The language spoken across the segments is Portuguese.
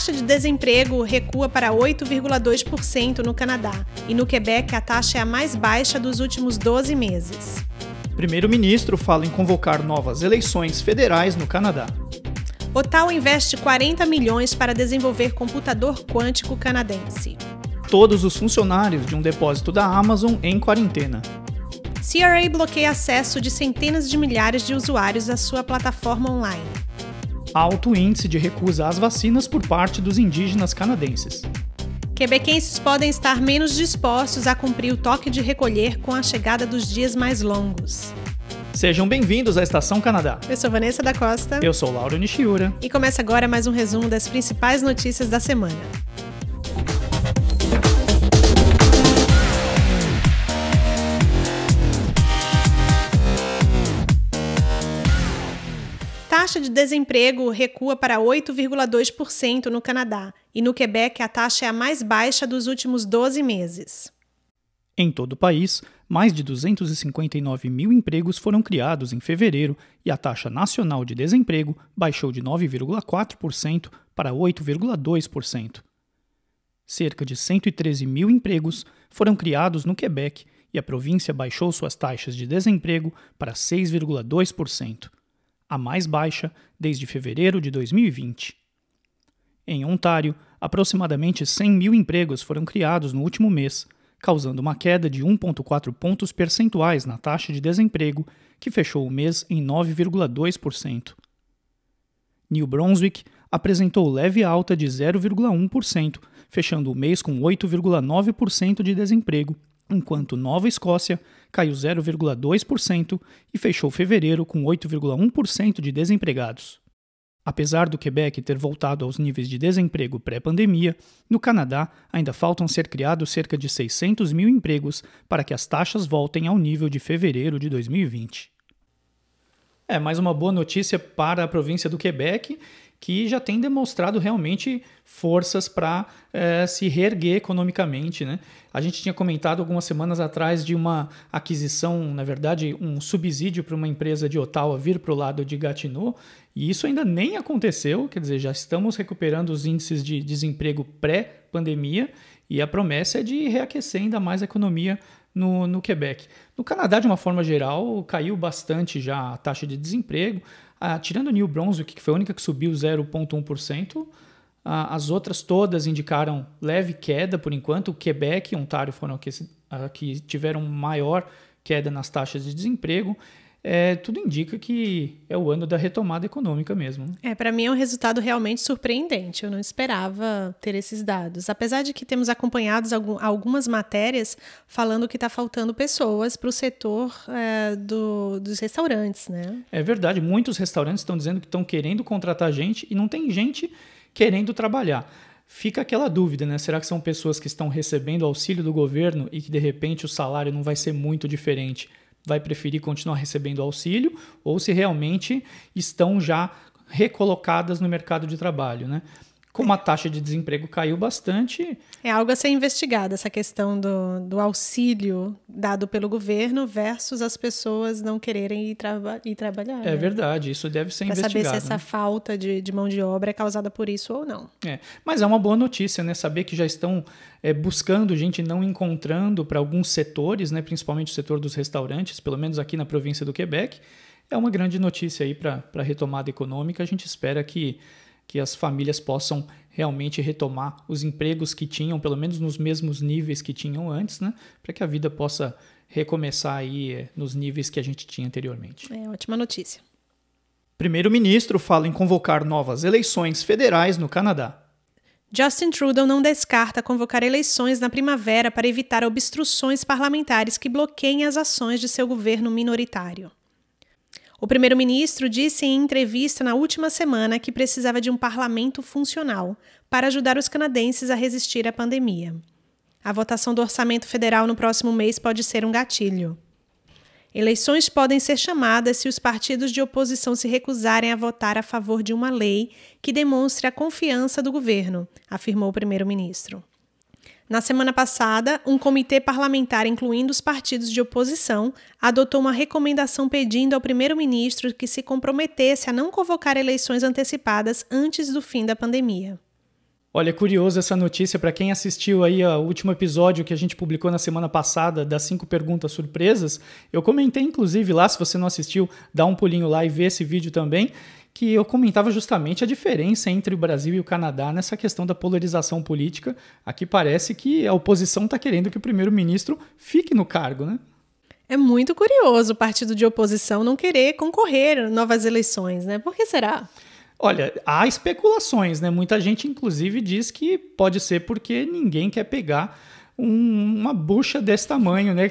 taxa de desemprego recua para 8,2% no Canadá e no Quebec a taxa é a mais baixa dos últimos 12 meses. Primeiro-ministro fala em convocar novas eleições federais no Canadá. Otal investe 40 milhões para desenvolver computador quântico canadense. Todos os funcionários de um depósito da Amazon em quarentena. CRA bloqueia acesso de centenas de milhares de usuários à sua plataforma online. Alto índice de recusa às vacinas por parte dos indígenas canadenses. Quebequenses podem estar menos dispostos a cumprir o toque de recolher com a chegada dos dias mais longos. Sejam bem-vindos à Estação Canadá. Eu sou Vanessa da Costa. Eu sou Lauro Nishiura. E começa agora mais um resumo das principais notícias da semana. Taxa de desemprego recua para 8,2% no Canadá e no Quebec a taxa é a mais baixa dos últimos 12 meses. Em todo o país, mais de 259 mil empregos foram criados em fevereiro e a taxa nacional de desemprego baixou de 9,4% para 8,2%. Cerca de 113 mil empregos foram criados no Quebec e a província baixou suas taxas de desemprego para 6,2% a mais baixa desde fevereiro de 2020. Em Ontário, aproximadamente 100 mil empregos foram criados no último mês, causando uma queda de 1,4 pontos percentuais na taxa de desemprego, que fechou o mês em 9,2%. New Brunswick apresentou leve alta de 0,1%, fechando o mês com 8,9% de desemprego, enquanto Nova Escócia caiu 0,2% e fechou fevereiro com 8,1% de desempregados. Apesar do Quebec ter voltado aos níveis de desemprego pré-pandemia, no Canadá ainda faltam ser criados cerca de 600 mil empregos para que as taxas voltem ao nível de fevereiro de 2020. É mais uma boa notícia para a província do Quebec que já tem demonstrado realmente forças para é, se reerguer economicamente. Né? A gente tinha comentado algumas semanas atrás de uma aquisição, na verdade, um subsídio para uma empresa de Ottawa vir para o lado de Gatineau, e isso ainda nem aconteceu, quer dizer, já estamos recuperando os índices de desemprego pré-pandemia, e a promessa é de reaquecer ainda mais a economia no, no Quebec. No Canadá, de uma forma geral, caiu bastante já a taxa de desemprego. Ah, tirando New Brunswick, que foi a única que subiu 0,1%, ah, as outras todas indicaram leve queda por enquanto. O Quebec e Ontário foram que, que tiveram maior queda nas taxas de desemprego é, tudo indica que é o ano da retomada econômica mesmo. Né? É, para mim é um resultado realmente surpreendente. Eu não esperava ter esses dados. Apesar de que temos acompanhado algumas matérias falando que está faltando pessoas para o setor é, do, dos restaurantes, né? É verdade. Muitos restaurantes estão dizendo que estão querendo contratar gente e não tem gente querendo trabalhar. Fica aquela dúvida, né? Será que são pessoas que estão recebendo auxílio do governo e que de repente o salário não vai ser muito diferente? Vai preferir continuar recebendo auxílio ou se realmente estão já recolocadas no mercado de trabalho, né? Como a taxa de desemprego caiu bastante. É algo a ser investigado, essa questão do, do auxílio dado pelo governo versus as pessoas não quererem ir, traba ir trabalhar. É né? verdade, isso deve ser pra investigado. Para saber se essa né? falta de, de mão de obra é causada por isso ou não. É, mas é uma boa notícia, né? Saber que já estão é, buscando gente, não encontrando para alguns setores, né? principalmente o setor dos restaurantes, pelo menos aqui na província do Quebec. É uma grande notícia aí para a retomada econômica. A gente espera que que as famílias possam realmente retomar os empregos que tinham, pelo menos nos mesmos níveis que tinham antes, né? Para que a vida possa recomeçar aí eh, nos níveis que a gente tinha anteriormente. É ótima notícia. Primeiro-ministro fala em convocar novas eleições federais no Canadá. Justin Trudeau não descarta convocar eleições na primavera para evitar obstruções parlamentares que bloqueiem as ações de seu governo minoritário. O primeiro-ministro disse em entrevista na última semana que precisava de um parlamento funcional para ajudar os canadenses a resistir à pandemia. A votação do orçamento federal no próximo mês pode ser um gatilho. Eleições podem ser chamadas se os partidos de oposição se recusarem a votar a favor de uma lei que demonstre a confiança do governo, afirmou o primeiro-ministro. Na semana passada, um comitê parlamentar, incluindo os partidos de oposição, adotou uma recomendação pedindo ao primeiro-ministro que se comprometesse a não convocar eleições antecipadas antes do fim da pandemia. Olha, é curioso essa notícia para quem assistiu aí ao último episódio que a gente publicou na semana passada das cinco perguntas surpresas. Eu comentei inclusive lá, se você não assistiu, dá um pulinho lá e vê esse vídeo também, que eu comentava justamente a diferença entre o Brasil e o Canadá nessa questão da polarização política. Aqui parece que a oposição está querendo que o primeiro-ministro fique no cargo, né? É muito curioso o partido de oposição não querer concorrer a novas eleições, né? Por que será? Olha, há especulações, né? Muita gente, inclusive, diz que pode ser porque ninguém quer pegar um, uma bucha desse tamanho, né?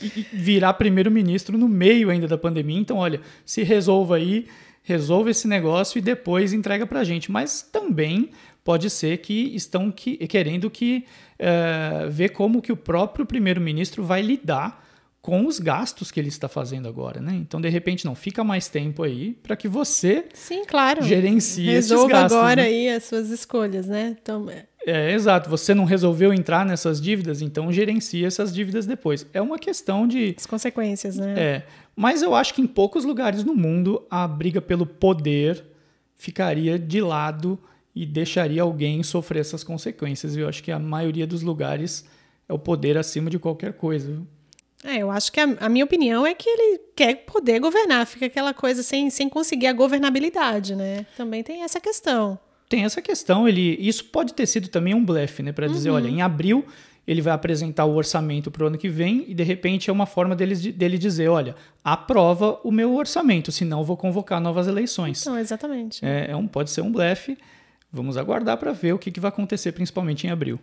E virar primeiro-ministro no meio ainda da pandemia. Então, olha, se resolva aí, resolva esse negócio e depois entrega para a gente. Mas também pode ser que estão que, querendo que uh, ver como que o próprio primeiro-ministro vai lidar com os gastos que ele está fazendo agora, né? Então, de repente, não fica mais tempo aí para que você Sim, claro. gerencie Resolva esses gastos. agora né? aí as suas escolhas, né? Então, é, exato. Você não resolveu entrar nessas dívidas, então gerencie essas dívidas depois. É uma questão de. As consequências, né? É. Mas eu acho que em poucos lugares no mundo a briga pelo poder ficaria de lado e deixaria alguém sofrer essas consequências. Eu acho que a maioria dos lugares é o poder acima de qualquer coisa. É, eu acho que a, a, minha opinião é que ele quer poder governar, fica aquela coisa sem, sem conseguir a governabilidade, né? Também tem essa questão. Tem essa questão, ele isso pode ter sido também um blefe, né, para dizer, uhum. olha, em abril ele vai apresentar o orçamento para o ano que vem e de repente é uma forma dele, dele dizer, olha, aprova o meu orçamento, senão eu vou convocar novas eleições. Não, exatamente. É, é um, pode ser um blefe. Vamos aguardar para ver o que, que vai acontecer, principalmente em abril.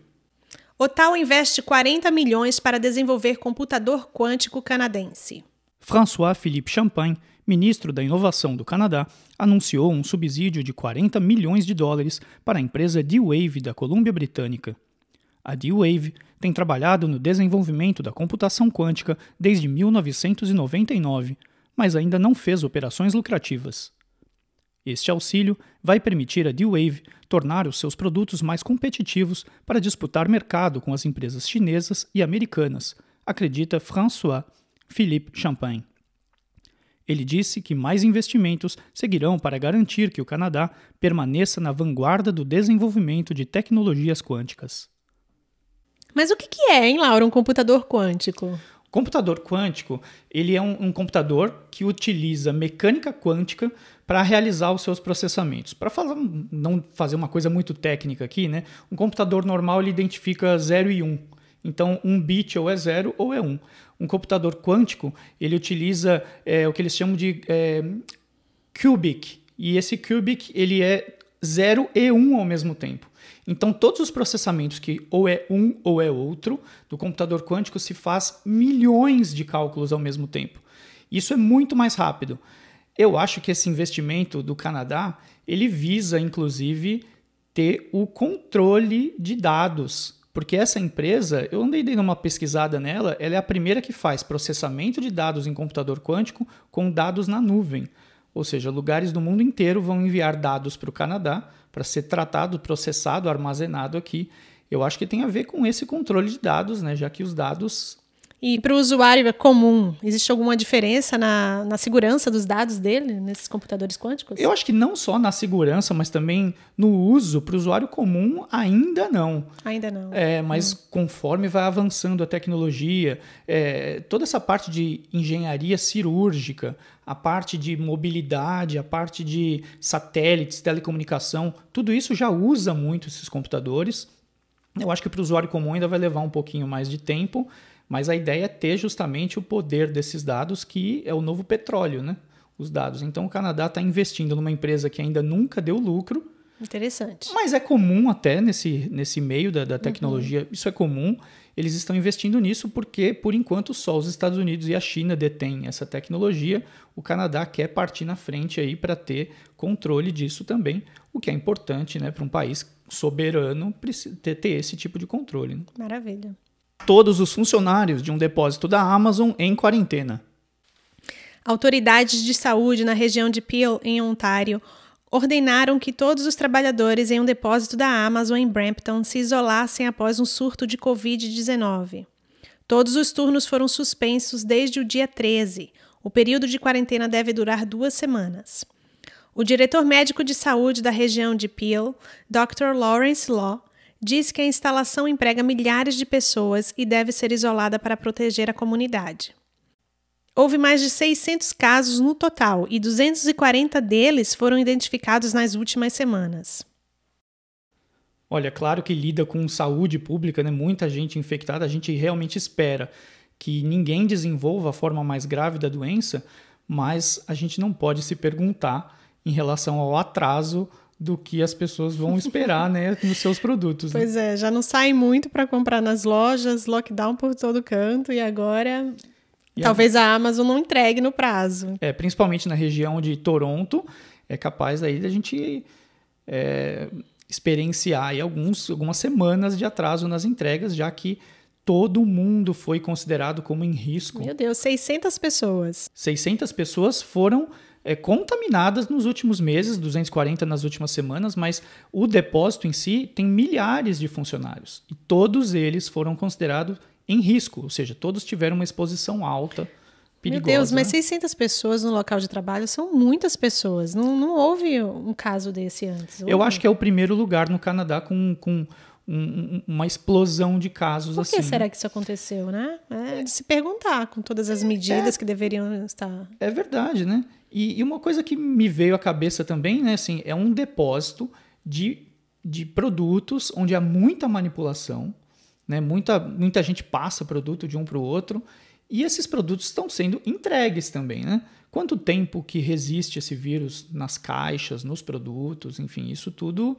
Otal investe 40 milhões para desenvolver computador quântico canadense. François Philippe Champagne, ministro da Inovação do Canadá, anunciou um subsídio de 40 milhões de dólares para a empresa D-Wave da Colômbia Britânica. A D-Wave tem trabalhado no desenvolvimento da computação quântica desde 1999, mas ainda não fez operações lucrativas. Este auxílio vai permitir a D-Wave tornar os seus produtos mais competitivos para disputar mercado com as empresas chinesas e americanas, acredita François Philippe Champagne. Ele disse que mais investimentos seguirão para garantir que o Canadá permaneça na vanguarda do desenvolvimento de tecnologias quânticas. Mas o que é, hein, Laura, um computador quântico? Computador quântico ele é um, um computador que utiliza mecânica quântica para realizar os seus processamentos. Para não fazer uma coisa muito técnica aqui, né? Um computador normal ele identifica 0 e 1. Um. Então, um bit ou é 0 ou é 1. Um. um computador quântico ele utiliza é, o que eles chamam de é, cubic. E esse cubic ele é 0 e 1 um ao mesmo tempo. Então, todos os processamentos que ou é um ou é outro do computador quântico se faz milhões de cálculos ao mesmo tempo. Isso é muito mais rápido. Eu acho que esse investimento do Canadá ele visa, inclusive, ter o controle de dados. Porque essa empresa, eu andei dando uma pesquisada nela, ela é a primeira que faz processamento de dados em computador quântico com dados na nuvem. Ou seja, lugares do mundo inteiro vão enviar dados para o Canadá para ser tratado, processado, armazenado aqui. Eu acho que tem a ver com esse controle de dados, né? já que os dados e para o usuário comum, existe alguma diferença na, na segurança dos dados dele nesses computadores quânticos? Eu acho que não só na segurança, mas também no uso para o usuário comum ainda não. Ainda não. É, mas hum. conforme vai avançando a tecnologia, é, toda essa parte de engenharia cirúrgica, a parte de mobilidade, a parte de satélites, telecomunicação, tudo isso já usa muito esses computadores. Eu acho que para o usuário comum ainda vai levar um pouquinho mais de tempo. Mas a ideia é ter justamente o poder desses dados, que é o novo petróleo, né? Os dados. Então o Canadá está investindo numa empresa que ainda nunca deu lucro. Interessante. Mas é comum até nesse, nesse meio da, da tecnologia, uhum. isso é comum. Eles estão investindo nisso porque, por enquanto, só os Estados Unidos e a China detêm essa tecnologia. O Canadá quer partir na frente aí para ter controle disso também, o que é importante né, para um país soberano ter, ter esse tipo de controle. Né? Maravilha todos os funcionários de um depósito da Amazon em quarentena. Autoridades de saúde na região de Peel, em Ontário, ordenaram que todos os trabalhadores em um depósito da Amazon em Brampton se isolassem após um surto de Covid-19. Todos os turnos foram suspensos desde o dia 13. O período de quarentena deve durar duas semanas. O diretor médico de saúde da região de Peel, Dr. Lawrence Law, diz que a instalação emprega milhares de pessoas e deve ser isolada para proteger a comunidade. Houve mais de 600 casos no total e 240 deles foram identificados nas últimas semanas. Olha, claro que lida com saúde pública, né? muita gente infectada, a gente realmente espera que ninguém desenvolva a forma mais grave da doença, mas a gente não pode se perguntar em relação ao atraso do que as pessoas vão esperar né, nos seus produtos. Né? Pois é, já não sai muito para comprar nas lojas, lockdown por todo canto e agora e talvez a... a Amazon não entregue no prazo. É, principalmente na região de Toronto, é capaz aí da gente é, experienciar aí alguns, algumas semanas de atraso nas entregas, já que todo mundo foi considerado como em risco. Meu Deus, 600 pessoas. 600 pessoas foram é, contaminadas nos últimos meses, 240 nas últimas semanas, mas o depósito em si tem milhares de funcionários e todos eles foram considerados em risco, ou seja, todos tiveram uma exposição alta. Perigosa. Meu Deus, mas 600 pessoas no local de trabalho são muitas pessoas. Não, não houve um caso desse antes. Houve? Eu acho que é o primeiro lugar no Canadá com, com um, uma explosão de casos assim. Por que será que isso aconteceu, né? É de se perguntar com todas as medidas é, que deveriam estar. É verdade, né? E, e, uma coisa que me veio à cabeça também, né? Assim, é um depósito de, de produtos onde há muita manipulação, né? Muita, muita gente passa produto de um para o outro e esses produtos estão sendo entregues também, né? Quanto tempo que resiste esse vírus nas caixas, nos produtos, enfim, isso tudo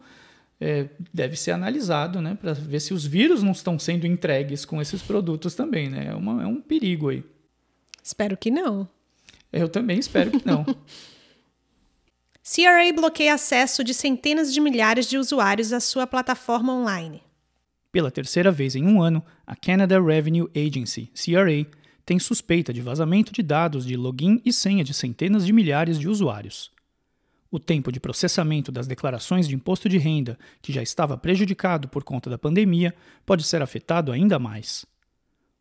é, deve ser analisado, né? Para ver se os vírus não estão sendo entregues com esses produtos também, né? É, uma, é um perigo aí. Espero que não. Eu também espero que não. CRA bloqueia acesso de centenas de milhares de usuários à sua plataforma online. Pela terceira vez em um ano, a Canada Revenue Agency, CRA, tem suspeita de vazamento de dados de login e senha de centenas de milhares de usuários. O tempo de processamento das declarações de imposto de renda, que já estava prejudicado por conta da pandemia, pode ser afetado ainda mais.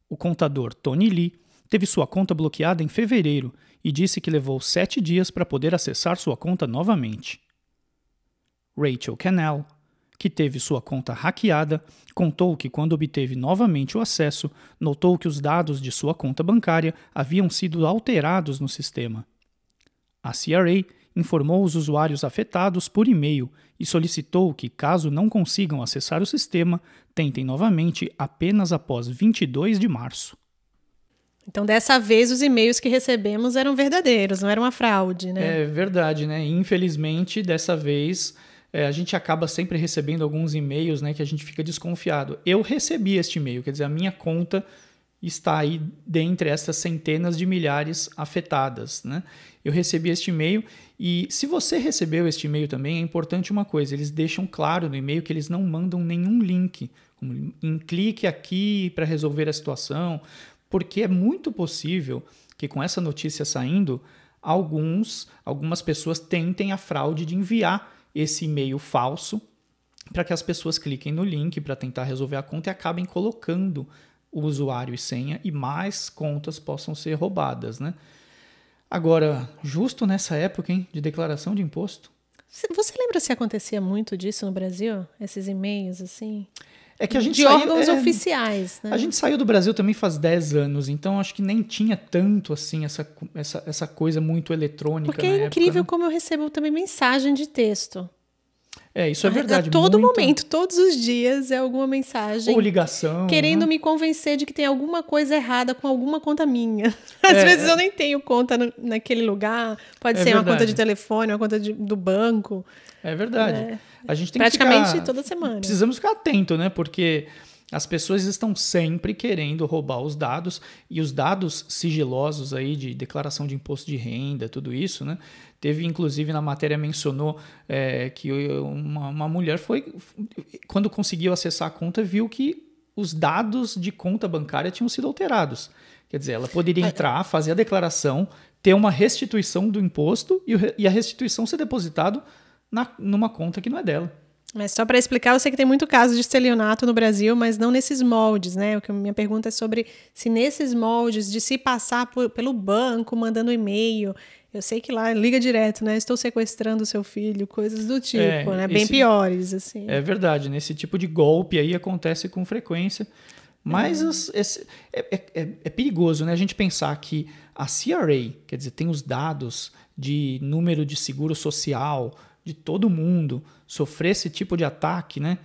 O contador Tony Lee teve sua conta bloqueada em fevereiro e disse que levou sete dias para poder acessar sua conta novamente. Rachel Cannell, que teve sua conta hackeada, contou que quando obteve novamente o acesso, notou que os dados de sua conta bancária haviam sido alterados no sistema. A CRA informou os usuários afetados por e-mail e solicitou que, caso não consigam acessar o sistema, tentem novamente apenas após 22 de março. Então, dessa vez, os e-mails que recebemos eram verdadeiros, não era uma fraude, né? É verdade, né? Infelizmente, dessa vez é, a gente acaba sempre recebendo alguns e-mails né, que a gente fica desconfiado. Eu recebi este e-mail, quer dizer, a minha conta está aí dentre essas centenas de milhares afetadas. Né? Eu recebi este e-mail e se você recebeu este e-mail também, é importante uma coisa: eles deixam claro no e-mail que eles não mandam nenhum link. Em clique aqui para resolver a situação, porque é muito possível que com essa notícia saindo, alguns, algumas pessoas tentem a fraude de enviar esse e-mail falso para que as pessoas cliquem no link para tentar resolver a conta e acabem colocando o usuário e senha e mais contas possam ser roubadas, né? Agora, justo nessa época hein, de declaração de imposto. Você lembra se acontecia muito disso no Brasil? Esses e-mails assim? É que a gente de saiu, órgãos é, oficiais, né? A gente saiu do Brasil também faz 10 anos, então acho que nem tinha tanto assim essa, essa, essa coisa muito eletrônica. Porque é incrível época, né? como eu recebo também mensagem de texto. É, isso é verdade. A todo muita... momento, todos os dias é alguma mensagem. Ou ligação. Querendo né? me convencer de que tem alguma coisa errada com alguma conta minha. Às é, vezes é... eu nem tenho conta no, naquele lugar. Pode é ser verdade. uma conta de telefone, uma conta de, do banco. É verdade. É. A gente tem Praticamente que ficar... toda semana. Precisamos ficar atento, né? Porque as pessoas estão sempre querendo roubar os dados e os dados sigilosos aí de declaração de imposto de renda, tudo isso, né? Teve, inclusive, na matéria mencionou é, que uma, uma mulher foi, quando conseguiu acessar a conta, viu que os dados de conta bancária tinham sido alterados. Quer dizer, ela poderia entrar, fazer a declaração, ter uma restituição do imposto e, a restituição ser depositado na, numa conta que não é dela. Mas só para explicar, eu sei que tem muito caso de estelionato no Brasil, mas não nesses moldes, né? O que minha pergunta é sobre se nesses moldes de se passar por, pelo banco, mandando e-mail, Eu sei que lá liga direto, né? Estou sequestrando seu filho, coisas do tipo, É, né? Bem esse- piores, assim. É verdade, nesse tipo de golpe aí acontece com frequência. Mas esse- é, é- é- é perigoso, né? A gente pensar que a CRA, quer dizer, tem os dados de número de seguro social de todo mundo, sofrer esse tipo de ataque, né?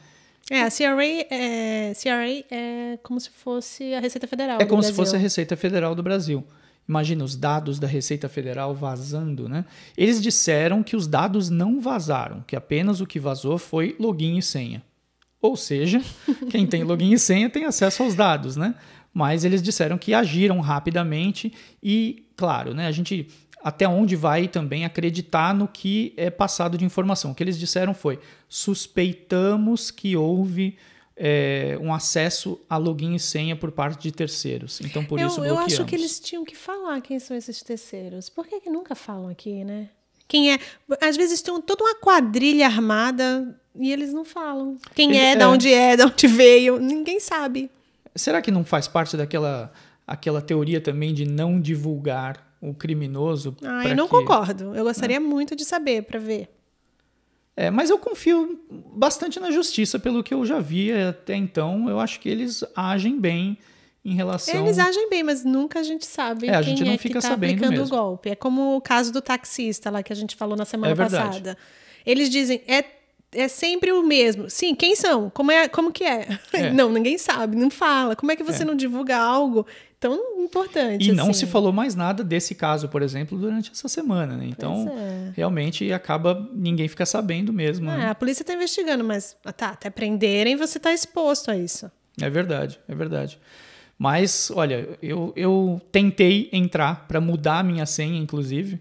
É, a CRA é, CRA é como se fosse a Receita Federal. É do como se Brasil. fosse a Receita Federal do Brasil. Imagina os dados da Receita Federal vazando, né? Eles disseram que os dados não vazaram, que apenas o que vazou foi login e senha. Ou seja, quem tem login e senha tem acesso aos dados, né? Mas eles disseram que agiram rapidamente e, claro, né, a gente até onde vai também acreditar no que é passado de informação. O que eles disseram foi: suspeitamos que houve é, um acesso a login e senha por parte de terceiros. Então, por eu, isso eu acho que eles tinham que falar quem são esses terceiros. Por que, que nunca falam aqui, né? Quem é? Às vezes tem toda uma quadrilha armada e eles não falam. Quem Ele- é, é. de onde é, de onde veio, ninguém sabe. Será que não faz parte daquela aquela teoria também de não divulgar o criminoso? Ah, eu não que- concordo. Eu gostaria muito de saber para ver. É, mas eu confio bastante na justiça, pelo que eu já vi até então. Eu acho que eles agem bem em relação. Eles agem bem, mas nunca a gente sabe É, a quem gente não é fica que tá sabendo aplicando o mesmo. golpe. É como o caso do taxista lá que a gente falou na semana É passada. Eles dizem, é, é sempre o mesmo. Sim, quem são? Como, é, como que é? É. Não, ninguém sabe, não fala. Como é que você não divulga algo tão importante E não assim? se falou mais nada desse caso, por exemplo, durante essa semana, né? Então, é. realmente acaba ninguém fica sabendo mesmo. Ah, né? a polícia está investigando, mas ah, tá, até prenderem você está exposto a isso. É verdade, é verdade. Mas, olha, eu, eu tentei entrar para mudar a minha senha, inclusive,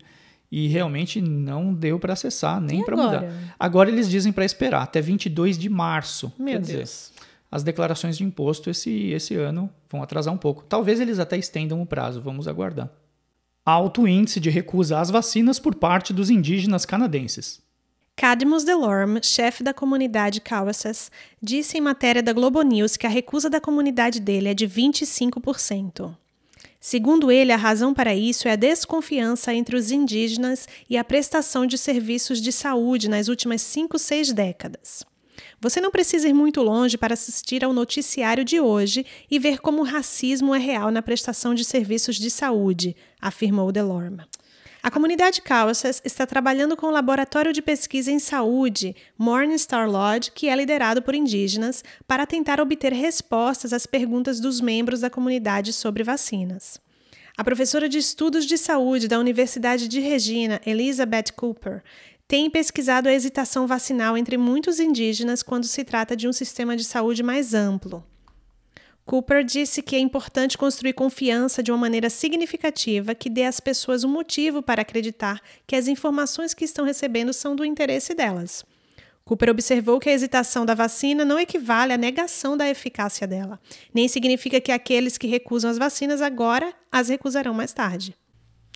e realmente não deu para acessar, nem para mudar. Agora eles dizem para esperar até 22 de março. Meu Quer dizer, Deus. As declarações de imposto esse, esse ano vão atrasar um pouco. Talvez eles até estendam o prazo, vamos aguardar. Alto índice de recusa às vacinas por parte dos indígenas canadenses. Cadmus Delorme, chefe da comunidade Cowessess, disse em matéria da Globo News que a recusa da comunidade dele é de 25%. Segundo ele, a razão para isso é a desconfiança entre os indígenas e a prestação de serviços de saúde nas últimas cinco, seis décadas. Você não precisa ir muito longe para assistir ao noticiário de hoje e ver como o racismo é real na prestação de serviços de saúde, afirmou Delorme. A comunidade Cowessess está trabalhando com o laboratório de pesquisa em saúde Morningstar Lodge, que é liderado por indígenas, para tentar obter respostas às perguntas dos membros da comunidade sobre vacinas. A professora de estudos de saúde da Universidade de Regina, Elizabeth Cooper, tem pesquisado a hesitação vacinal entre muitos indígenas quando se trata de um sistema de saúde mais amplo. Cooper disse que é importante construir confiança de uma maneira significativa que dê às pessoas um motivo para acreditar que as informações que estão recebendo são do interesse delas. Cooper observou que a hesitação da vacina não equivale à negação da eficácia dela, nem significa que aqueles que recusam as vacinas agora as recusarão mais tarde.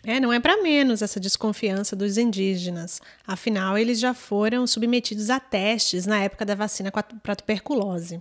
É, não é para menos essa desconfiança dos indígenas. Afinal, eles já foram submetidos a testes na época da vacina para tuberculose.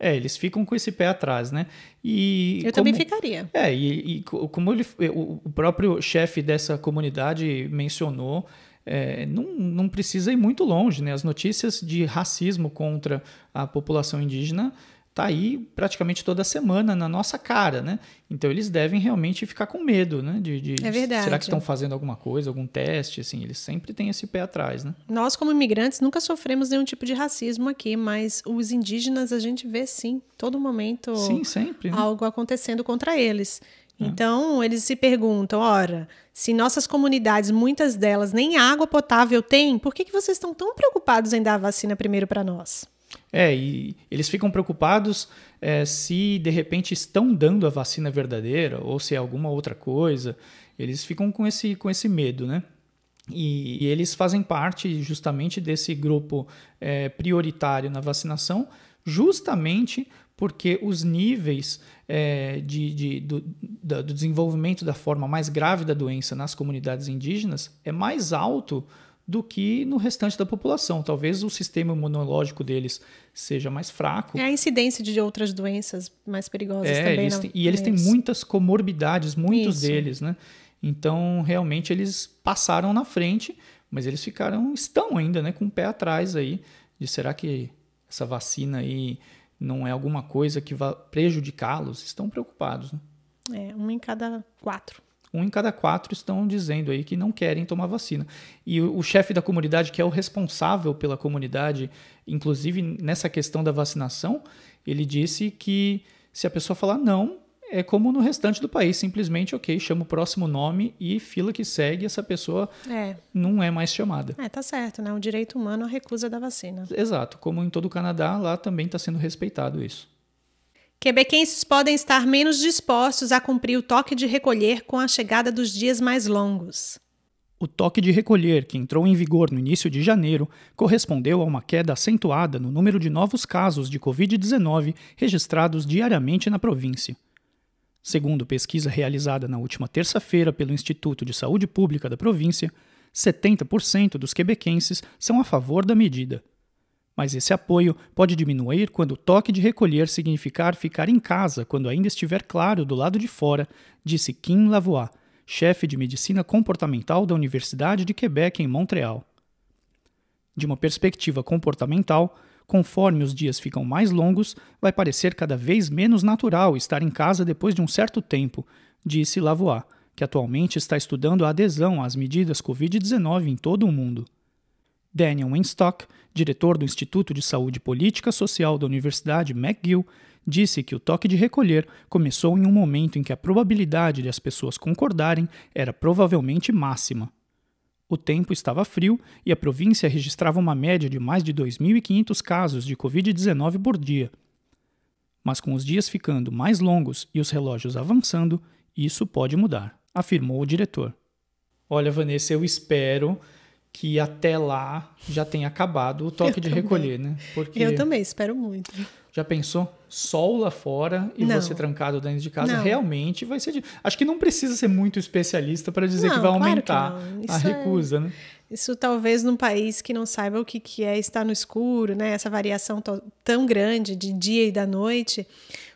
É, eles ficam com esse pé atrás, né? E Eu como- também ficaria. É, e, e co- como ele, o o próprio chefe dessa comunidade mencionou, é, não, não precisa ir muito longe, né? As notícias de racismo contra a população indígena tá aí praticamente toda semana na nossa cara, né? Então eles devem realmente ficar com medo, né? De, de- É verdade. Será que estão fazendo alguma coisa, algum teste? Assim, eles sempre têm esse pé atrás, né? Nós, como imigrantes, nunca sofremos nenhum tipo de racismo aqui, mas os indígenas a gente vê sim, todo momento Sim, sempre. né? algo acontecendo contra eles. Então, eles se perguntam: ora, se nossas comunidades, muitas delas, nem água potável têm, por que, que vocês estão tão preocupados em dar a vacina primeiro para nós? É, e eles ficam preocupados é, se de repente estão dando a vacina verdadeira ou se é alguma outra coisa. Eles ficam com esse, com esse medo, né? E, e eles fazem parte justamente desse grupo é, prioritário na vacinação, justamente porque os níveis é, de, de- do, do desenvolvimento da forma mais grave da doença nas comunidades indígenas é mais alto do que no restante da população. Talvez o sistema imunológico deles seja mais fraco. É a incidência de outras doenças mais perigosas É, também. eles têm- e eles têm nisso. muitas comorbidades, muitos Isso. deles, né? Então, realmente, eles passaram na frente, mas eles ficaram, estão ainda, né, com o pé atrás aí, de será que essa vacina aí não é alguma coisa que vá prejudicá-los? Estão preocupados. Né? É, um em cada quatro. Um em cada quatro estão dizendo aí que não querem tomar vacina. E o, o chefe da comunidade, que é o responsável pela comunidade, inclusive nessa questão da vacinação, ele disse que se a pessoa falar não, é como no restante do país, simplesmente, ok, chama o próximo nome e fila que segue, essa pessoa é. não é mais chamada. É, tá certo, né? O direito humano a recusa da vacina. Exato, como em todo o Canadá, lá também está sendo respeitado isso. Quebequenses podem estar menos dispostos a cumprir o toque de recolher com a chegada dos dias mais longos. O toque de recolher, que entrou em vigor no início de janeiro, correspondeu a uma queda acentuada no número de novos casos de Covid-19 registrados diariamente na província. Segundo pesquisa realizada na última terça-feira pelo Instituto de Saúde Pública da província, 70% dos quebequenses são a favor da medida. Mas esse apoio pode diminuir quando o toque de recolher significar ficar em casa quando ainda estiver claro do lado de fora, disse Kim Lavoie, chefe de medicina comportamental da Universidade de Quebec em Montreal. De uma perspectiva comportamental, conforme os dias ficam mais longos, vai parecer cada vez menos natural estar em casa depois de um certo tempo, disse Lavoie, que atualmente está estudando a adesão às medidas Covid-19 em todo o mundo. Daniel Winstock, diretor do Instituto de Saúde Política Social da Universidade McGill, disse que o toque de recolher começou em um momento em que a probabilidade de as pessoas concordarem era provavelmente máxima. O tempo estava frio e a província registrava uma média de mais de 2.500 casos de Covid-19 por dia. Mas com os dias ficando mais longos e os relógios avançando, isso pode mudar, afirmou o diretor. Olha, Vanessa, eu espero que até lá já tenha acabado o toque eu de também. recolher, né? Porque eu também espero muito. Já pensou? Sol lá fora e não. você trancado dentro de casa não. realmente vai ser. Acho que não precisa ser muito especialista para dizer não, que vai aumentar claro que a é recusa, é... né? Isso talvez num país que não saiba o que, que é estar no escuro, né? Essa variação tão grande de dia e da noite.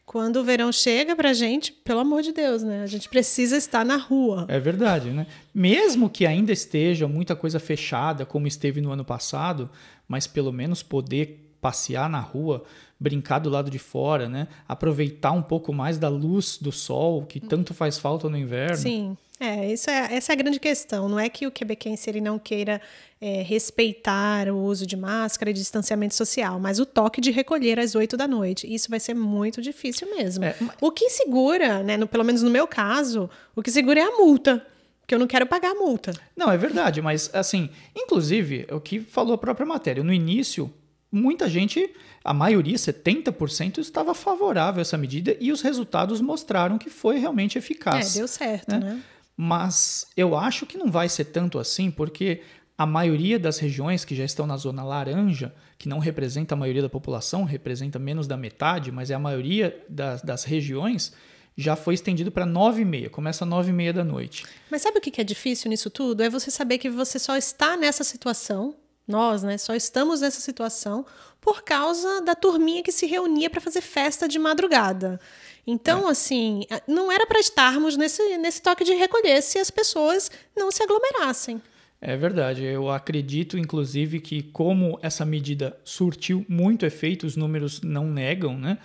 Quando o verão chega pra gente, pelo amor de Deus, né? A gente precisa estar na rua. É verdade, né? Mesmo que ainda esteja muita coisa fechada, como esteve no ano passado, mas pelo menos poder passear na rua, brincar do lado de fora, né? Aproveitar um pouco mais da luz do sol, que tanto faz falta no inverno. Sim. É, isso é, essa é a grande questão. Não é que o quebequense ele não queira é, respeitar o uso de máscara e distanciamento social, mas o toque de recolher às oito da noite. Isso vai ser muito difícil mesmo. É. O que segura, né, no, pelo menos no meu caso, o que segura é a multa. Porque eu não quero pagar a multa. Não, é verdade, mas assim, inclusive, o que falou a própria matéria, no início, muita gente, a maioria, 70%, estava favorável a essa medida e os resultados mostraram que foi realmente eficaz. É, deu certo, né? né? Mas eu acho que não vai ser tanto assim, porque a maioria das regiões que já estão na zona laranja, que não representa a maioria da população, representa menos da metade, mas é a maioria das, das regiões, já foi estendido para nove e meia, começa nove e meia da noite. Mas sabe o que é difícil nisso tudo? É você saber que você só está nessa situação, nós, né, só estamos nessa situação por causa da turminha que se reunia para fazer festa de madrugada. Então, é. assim, não era para estarmos nesse, nesse toque de recolher se as pessoas não se aglomerassem. É verdade. Eu acredito, inclusive, que como essa medida surtiu muito efeito, os números não negam, né?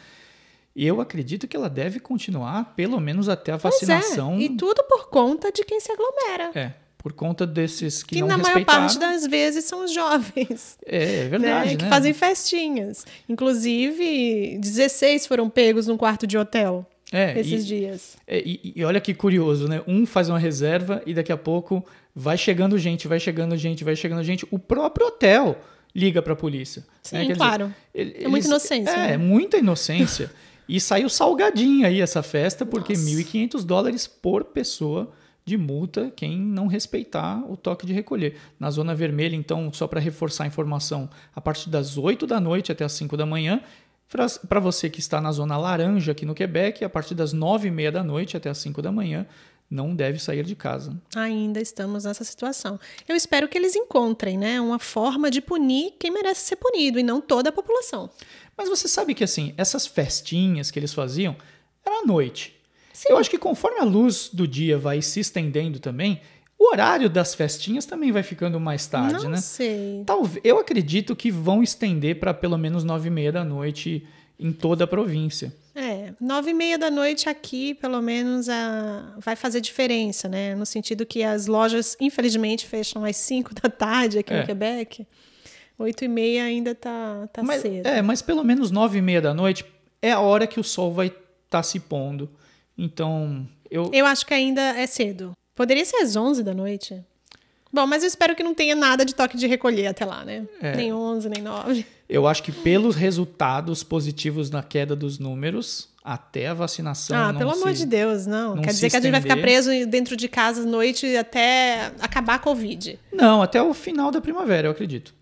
Eu acredito que ela deve continuar pelo menos até a vacinação. É. E tudo por conta de quem se aglomera. É, por conta desses que, que não na maior parte das vezes são os jovens. É, é verdade, né? Que né? fazem festinhas. Inclusive, 16 foram pegos num quarto de hotel é, esses e, dias. É, e, e, olha que curioso, né? Um faz uma reserva e daqui a pouco vai chegando gente, vai chegando gente, vai chegando gente. O próprio hotel liga para a polícia. Né? Sim, né? claro. Dizer, é muita inocência. É, né? muita inocência. e saiu salgadinho aí essa festa, porque Nossa. 1.500 dólares por pessoa de multa quem não respeitar o toque de recolher. Na zona vermelha, então, só para reforçar a informação, a partir das 8 da noite até as 5 da manhã. Para você que está na zona laranja aqui no Quebec, a partir das 9 e meia da noite até as 5 da manhã, não deve sair de casa. Ainda estamos nessa situação. Eu espero que eles encontrem né, uma forma de punir quem merece ser punido e não toda a população. Mas você sabe que assim, essas festinhas que eles faziam era à noite. Eu acho que conforme a luz do dia vai se estendendo também, o horário das festinhas também vai ficando mais tarde, Não né? sei. Talvez, eu acredito que vão estender para pelo menos nove e meia da noite em toda a província. É, nove e meia da noite aqui, pelo menos, a... vai fazer diferença, né? No sentido que as lojas, infelizmente, fecham às cinco da tarde aqui É. no Quebec. Oito e meia ainda tá, tá mas, cedo. é, mas pelo menos nove e meia da noite é a hora que o sol vai estar se pondo. Então, eu, Eu acho que ainda é cedo. Poderia ser às 11 da noite. Bom, mas eu espero que não tenha nada de toque de recolher até lá, né? É. Nem 11, nem 9. eu acho que pelos resultados positivos na queda dos números, até a vacinação. Ah, não pelo amor se- de Deus, não. não Quer dizer que a gente vai ficar preso dentro de casa à noite até acabar a Covid. Não, até o final da primavera, eu acredito.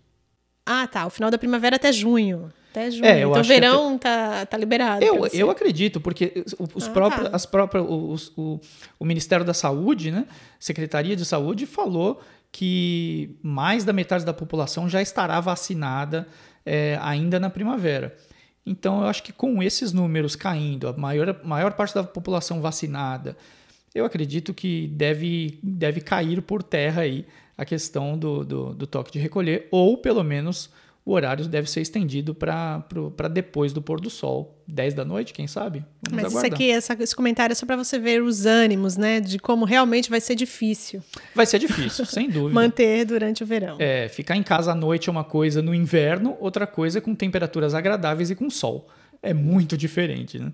Ah, tá. O final da primavera até junho. Até junho. É, eu então verão tá, tá liberado. Eu, eu acredito, porque os Ah, próprios, tá. as próprias, os- o, o Ministério da Saúde, né, Secretaria de Saúde, falou que mais da metade da população já estará vacinada é, ainda na primavera. Então, eu acho que com esses números caindo, a maior, maior parte da população vacinada, eu acredito que deve, deve cair por terra aí a questão do, do, do toque de recolher, ou pelo menos o horário deve ser estendido para depois do pôr do sol, 10 da noite, quem sabe? Vamos Mas isso aguardar. aqui, essa- esse comentário é só pra você ver os ânimos, né? De como realmente vai ser difícil Vai ser difícil, sem dúvida. manter durante o verão. É, ficar em casa à noite é uma coisa no inverno, outra coisa é com temperaturas agradáveis e com sol. É muito diferente, né?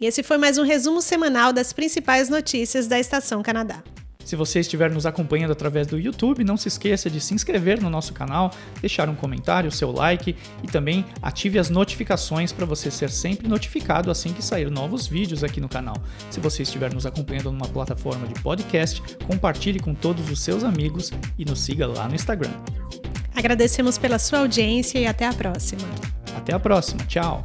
E esse foi mais um resumo semanal das principais notícias da Estação Canadá. Se você estiver nos acompanhando através do YouTube, não se esqueça de se inscrever no nosso canal, deixar um comentário, seu like e também ative as notificações para você ser sempre notificado assim que sair novos vídeos aqui no canal. Se você estiver nos acompanhando numa plataforma de podcast, compartilhe com todos os seus amigos e nos siga lá no Instagram. Agradecemos pela sua audiência e até a próxima. Até a próxima, tchau!